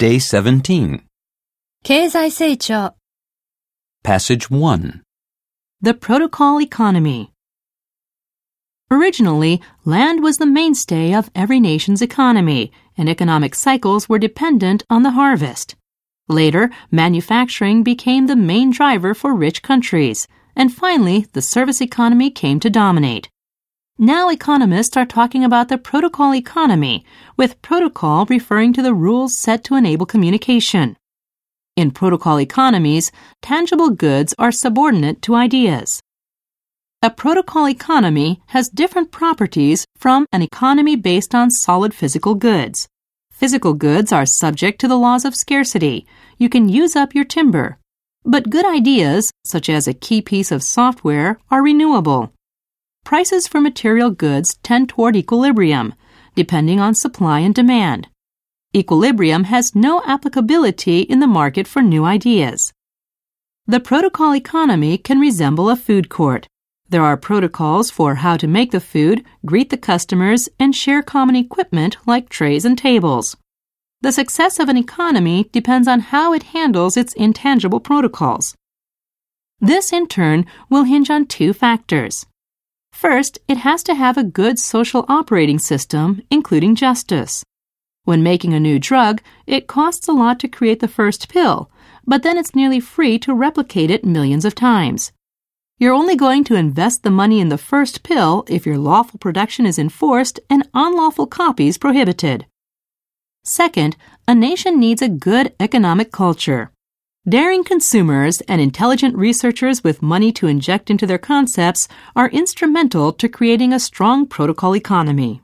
Day 17. 経済成长 Passage 1. The protocol economy. Originally, land was the mainstay of every nation's economy, and economic cycles were dependent on the harvest. Later, manufacturing became the main driver for rich countries, and finally, the service economy came to dominate. Now economists are talking about the protocol economy, with protocol referring to the rules set to enable communication. In protocol economies, tangible goods are subordinate to ideas. A protocol economy has different properties from an economy based on solid physical goods. Physical goods are subject to the laws of scarcity. You can use up your timber. But good ideas, such as a key piece of software, are renewable. Prices for material goods tend toward equilibrium, depending on supply and demand. Equilibrium has no applicability in the market for new ideas. The protocol economy can resemble a food court. There are protocols for how to make the food, greet the customers, and share common equipment like trays and tables. The success of an economy depends on how it handles its intangible protocols. This, in turn, will hinge on two factors. First, it has to have a good social operating system, including justice. When making a new drug, it costs a lot to create the first pill, but then it's nearly free to replicate it millions of times. You're only going to invest the money in the first pill if your lawful production is enforced and unlawful copies prohibited. Second, a nation needs a good economic culture. Daring consumers and intelligent researchers with money to inject into their concepts are instrumental to creating a strong protocol economy.